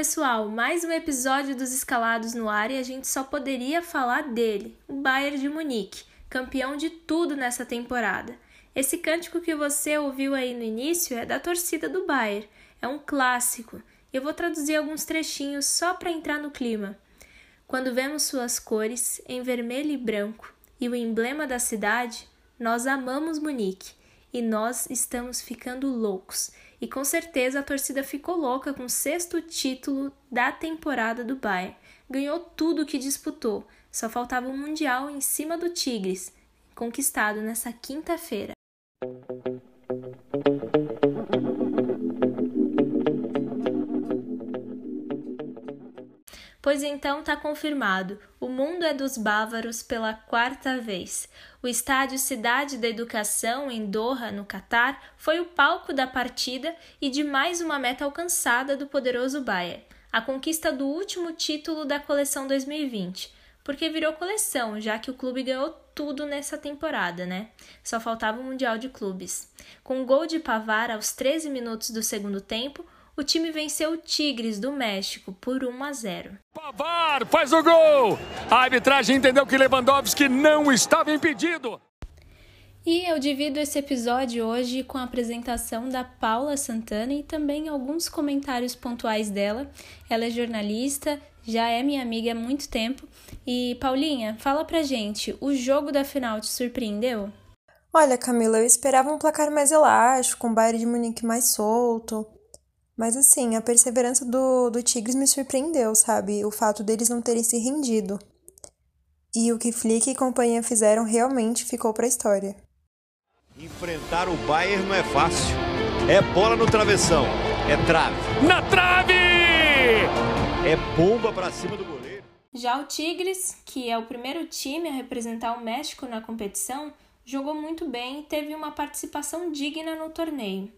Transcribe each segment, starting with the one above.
Pessoal, mais um episódio dos Escalados no ar e a gente só poderia falar dele, o Bayern de Munique, campeão de tudo nessa temporada. Esse cântico que você ouviu aí no início é da torcida do Bayern, é um clássico. Eu vou traduzir alguns trechinhos só para entrar no clima. Quando vemos suas cores em vermelho e branco e o emblema da cidade, nós amamos Munique e nós estamos ficando loucos. E com certeza a torcida ficou louca com o sexto título da temporada do Bayern. Ganhou tudo o que disputou, só faltava o um Mundial em cima do Tigres, conquistado nessa quinta-feira. Pois então está confirmado: o mundo é dos bávaros pela quarta vez. O estádio Cidade da Educação, em Doha, no Catar, foi o palco da partida e de mais uma meta alcançada do poderoso Bayern a conquista do último título da coleção 2020. Porque virou coleção, já que o clube ganhou tudo nessa temporada, né? Só faltava o Mundial de Clubes. Com um gol de Pavar aos 13 minutos do segundo tempo, o time venceu o Tigres do México por 1 a 0. Pavar faz o gol! A arbitragem entendeu que Lewandowski não estava impedido. E eu divido esse episódio hoje com a apresentação da Paula Santana e também alguns comentários pontuais dela. Ela é jornalista, já é minha amiga há muito tempo. E Paulinha, fala pra gente, o jogo da final te surpreendeu? Olha, Camila, eu esperava um placar mais elástico, um Bayern de Munique mais solto. Mas assim, a perseverança do, do Tigres me surpreendeu, sabe? O fato deles não terem se rendido. E o que Flick e companhia fizeram realmente ficou para a história. Enfrentar o Bayern não é fácil. É bola no travessão, é trave. Na trave! É bomba para cima do goleiro. Já o Tigres, que é o primeiro time a representar o México na competição, jogou muito bem e teve uma participação digna no torneio.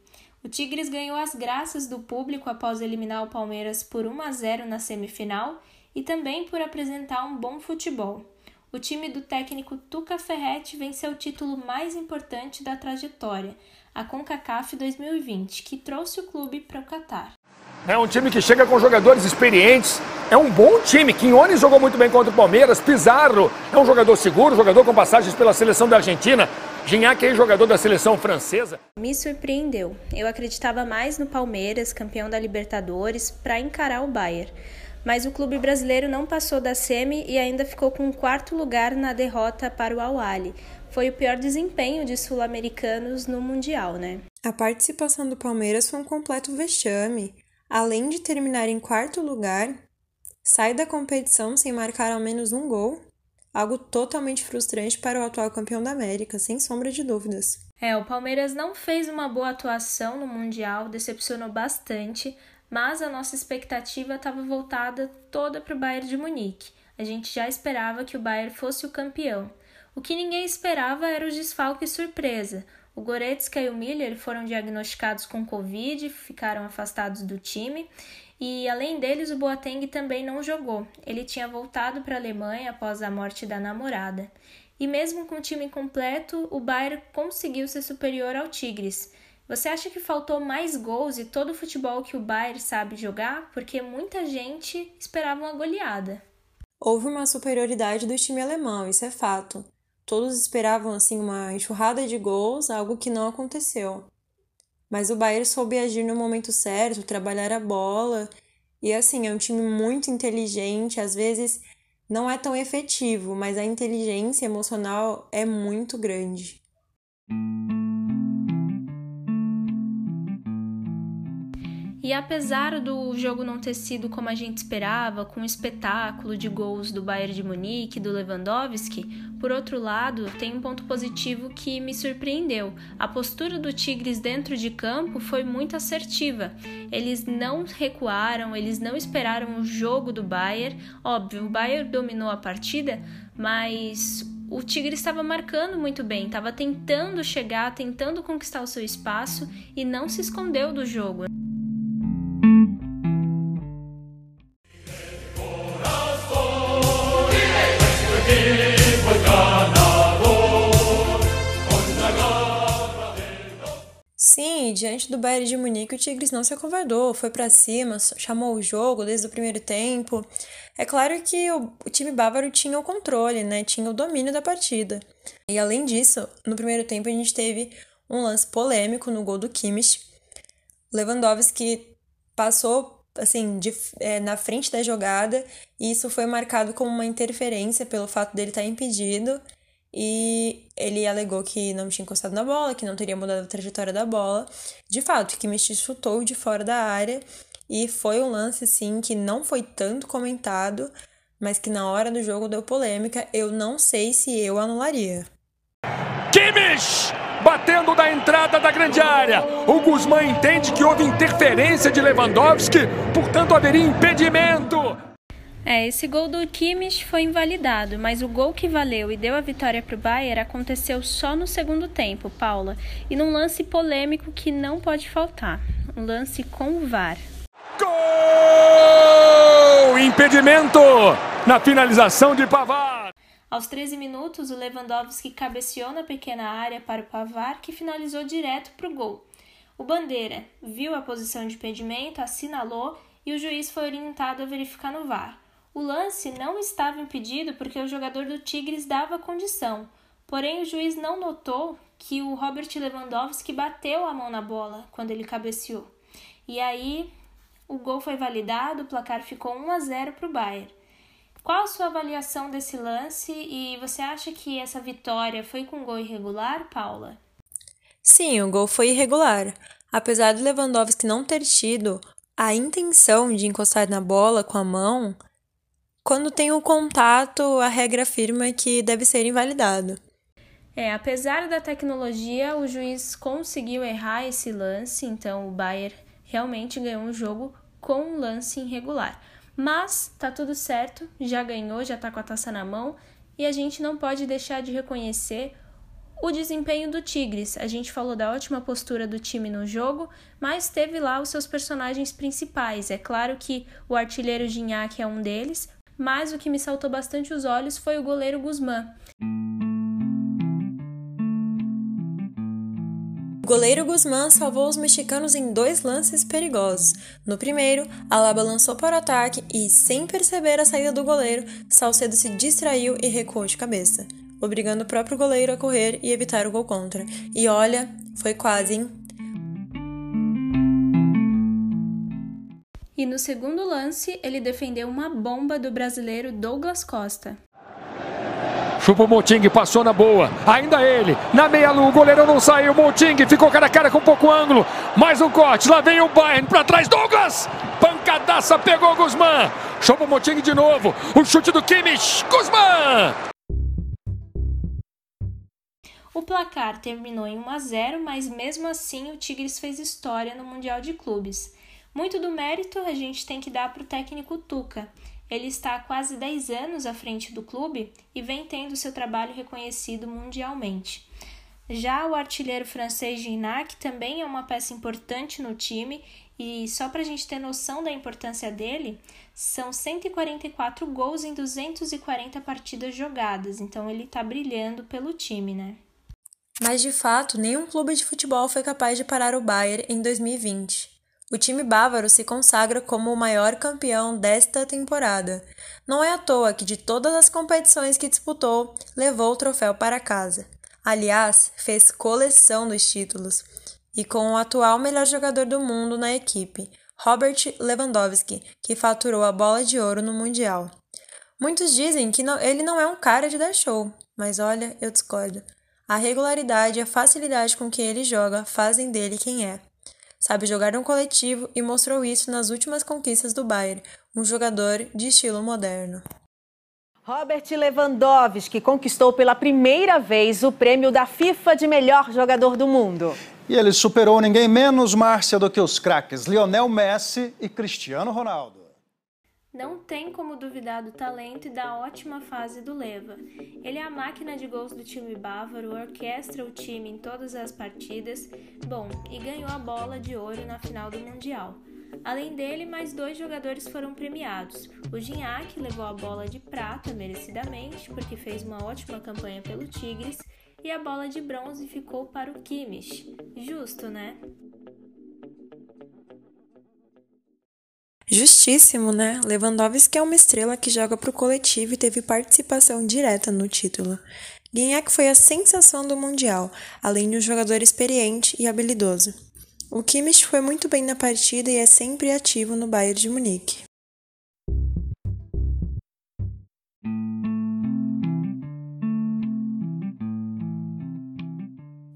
O Tigres ganhou as graças do público após eliminar o Palmeiras por 1 a 0 na semifinal e também por apresentar um bom futebol. O time do técnico Tuca Ferretti venceu o título mais importante da trajetória, a CONCACAF 2020, que trouxe o clube para o Catar. É um time que chega com jogadores experientes. É um bom time. Quinones jogou muito bem contra o Palmeiras. Pizarro é um jogador seguro, jogador com passagens pela seleção da Argentina. Gignac é jogador da seleção francesa. Me surpreendeu. Eu acreditava mais no Palmeiras, campeão da Libertadores, para encarar o Bayern. Mas o clube brasileiro não passou da semi e ainda ficou com o quarto lugar na derrota para o Al-Ahly. Foi o pior desempenho de sul-americanos no Mundial, né? A participação do Palmeiras foi um completo vexame. Além de terminar em quarto lugar, sai da competição sem marcar ao menos um gol Algo totalmente frustrante para o atual campeão da América, sem sombra de dúvidas. É, o Palmeiras não fez uma boa atuação no Mundial, decepcionou bastante, mas a nossa expectativa estava voltada toda para o Bayern de Munique. A gente já esperava que o Bayern fosse o campeão. O que ninguém esperava era os desfalques surpresa. O Goretzka e o Miller foram diagnosticados com Covid, ficaram afastados do time e além deles, o Boateng também não jogou. Ele tinha voltado para a Alemanha após a morte da namorada. E mesmo com o time completo, o Bayern conseguiu ser superior ao Tigres. Você acha que faltou mais gols e todo o futebol que o Bayern sabe jogar? Porque muita gente esperava uma goleada. Houve uma superioridade do time alemão, isso é fato. Todos esperavam assim uma enxurrada de gols, algo que não aconteceu. Mas o Bayern soube agir no momento certo, trabalhar a bola. E assim, é um time muito inteligente, às vezes não é tão efetivo, mas a inteligência emocional é muito grande. E apesar do jogo não ter sido como a gente esperava, com um espetáculo de gols do Bayern de Munique e do Lewandowski, por outro lado, tem um ponto positivo que me surpreendeu. A postura do Tigres dentro de campo foi muito assertiva. Eles não recuaram, eles não esperaram o jogo do Bayern. Óbvio, o Bayern dominou a partida, mas o Tigre estava marcando muito bem, estava tentando chegar, tentando conquistar o seu espaço e não se escondeu do jogo. Diante do Bayern de Munique, o Tigres não se acovardou, foi para cima, chamou o jogo desde o primeiro tempo. É claro que o, o, time bávaro tinha o controle, né? Tinha o domínio da partida. E além disso, no primeiro tempo a gente teve um lance polêmico no gol do Kimmich. Lewandowski passou assim de, é, na frente da jogada e isso foi marcado como uma interferência pelo fato dele estar impedido e ele alegou que não tinha encostado na bola, que não teria mudado a trajetória da bola. De fato, que Kimmich chutou de fora da área e foi um lance assim que não foi tanto comentado, mas que na hora do jogo deu polêmica. Eu não sei se eu anularia. Kimmich batendo da entrada da grande área. O Guzmán entende que houve interferência de Lewandowski, portanto haveria impedimento. É, esse gol do Kimmich foi invalidado, mas o gol que valeu e deu a vitória para o Bayern aconteceu só no segundo tempo, Paula, e num lance polêmico que não pode faltar, um lance com o VAR. Gol! Impedimento na finalização de Pavar. Aos 13 minutos, o Lewandowski cabeceou na pequena área para o Pavar, que finalizou direto para o gol. O Bandeira viu a posição de impedimento, assinalou e o juiz foi orientado a verificar no VAR. O lance não estava impedido porque o jogador do Tigres dava condição, porém o juiz não notou que o Robert Lewandowski bateu a mão na bola quando ele cabeceou. E aí o gol foi validado, o placar ficou 1 a 0 para o Bayern. Qual a sua avaliação desse lance e você acha que essa vitória foi com gol irregular, Paula? Sim, o gol foi irregular. Apesar do Lewandowski não ter tido a intenção de encostar na bola com a mão, quando tem o contato, a regra afirma que deve ser invalidado. É, apesar da tecnologia, o juiz conseguiu errar esse lance, então o Bayern realmente ganhou um jogo com um lance irregular. Mas tá tudo certo, já ganhou, já tá com a taça na mão e a gente não pode deixar de reconhecer o desempenho do Tigres. A gente falou da ótima postura do time no jogo, mas teve lá os seus personagens principais. É claro que o artilheiro Gignac é um deles, mas o que me saltou bastante os olhos foi o goleiro Guzmán. O goleiro Guzmán salvou os mexicanos em dois lances perigosos. No primeiro, Alaba lançou para o ataque e, sem perceber a saída do goleiro, Salcedo se distraiu e recuou de cabeça, obrigando o próprio goleiro a correr e evitar o gol contra. E olha, foi quase, hein? E no segundo lance, ele defendeu uma bomba do brasileiro Douglas Costa. Chupa o Moting, passou na boa. Ainda ele. Na meia-lua, o goleiro não saiu. Moting ficou cara a cara com pouco ângulo. Mais um corte. Lá vem o Bayern para trás. Douglas! Pancadaça pegou Guzmán. Chupa o Moting de novo. O chute do Kimmich. Guzmán! O placar terminou em 1 a 0, mas mesmo assim o Tigres fez história no Mundial de Clubes. Muito do mérito a gente tem que dar para o técnico Tuca. Ele está há quase 10 anos à frente do clube e vem tendo seu trabalho reconhecido mundialmente. Já o artilheiro francês Gignac também é uma peça importante no time e só para a gente ter noção da importância dele, são 144 gols em 240 partidas jogadas, então ele está brilhando pelo time, né? Mas de fato, nenhum clube de futebol foi capaz de parar o Bayern em 2020. O time bávaro se consagra como o maior campeão desta temporada. Não é à toa que, de todas as competições que disputou, levou o troféu para casa. Aliás, fez coleção dos títulos. E com o atual melhor jogador do mundo na equipe, Robert Lewandowski, que faturou a bola de ouro no Mundial. Muitos dizem que não, ele não é um cara de dar show, mas olha, eu discordo. A regularidade e a facilidade com que ele joga fazem dele quem é sabe jogar um coletivo e mostrou isso nas últimas conquistas do Bayern, um jogador de estilo moderno. Robert Lewandowski conquistou pela primeira vez o prêmio da FIFA de melhor jogador do mundo. E ele superou ninguém menos, Márcia, do que os craques Lionel Messi e Cristiano Ronaldo. Não tem como duvidar do talento e da ótima fase do Leva. Ele é a máquina de gols do time bávaro, orquestra o time em todas as partidas, bom, e ganhou a bola de ouro na final do Mundial. Além dele, mais dois jogadores foram premiados. O Gignac levou a bola de prata merecidamente, porque fez uma ótima campanha pelo Tigres, e a bola de bronze ficou para o Kimmich. Justo, né? Justíssimo, né? Lewandowski é uma estrela que joga para o coletivo e teve participação direta no título. Guignac foi a sensação do Mundial, além de um jogador experiente e habilidoso. O Kimmich foi muito bem na partida e é sempre ativo no Bayern de Munique.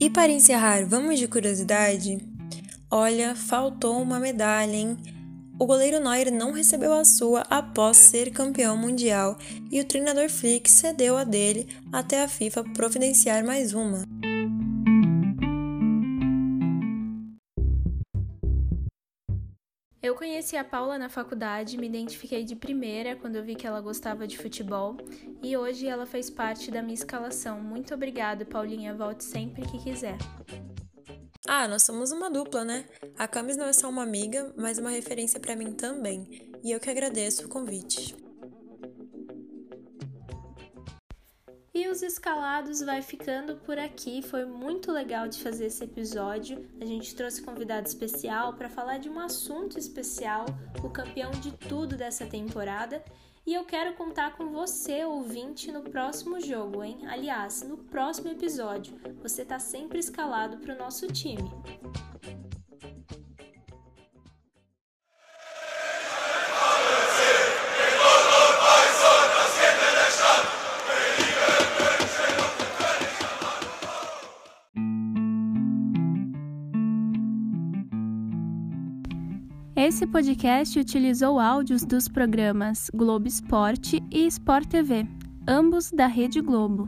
E para encerrar, vamos de curiosidade? Olha, faltou uma medalha, hein? O goleiro Neuer não recebeu a sua após ser campeão mundial e o treinador Flick cedeu a dele até a FIFA providenciar mais uma. Eu conheci a Paula na faculdade, me identifiquei de primeira quando eu vi que ela gostava de futebol e hoje ela fez parte da minha escalação. Muito obrigada, Paulinha. Volte sempre que quiser. Ah, nós somos uma dupla, né? A Camis não é só uma amiga, mas uma referência para mim também. E eu que agradeço o convite. E os escalados vai ficando por aqui. Foi muito legal de fazer esse episódio. A gente trouxe convidado especial para falar de um assunto especial, o campeão de tudo dessa temporada. E eu quero contar com você, ouvinte, no próximo jogo, hein? Aliás, no próximo episódio. Você tá sempre escalado para o nosso time. Esse podcast utilizou áudios dos programas Globo Esporte e Sport TV, ambos da Rede Globo.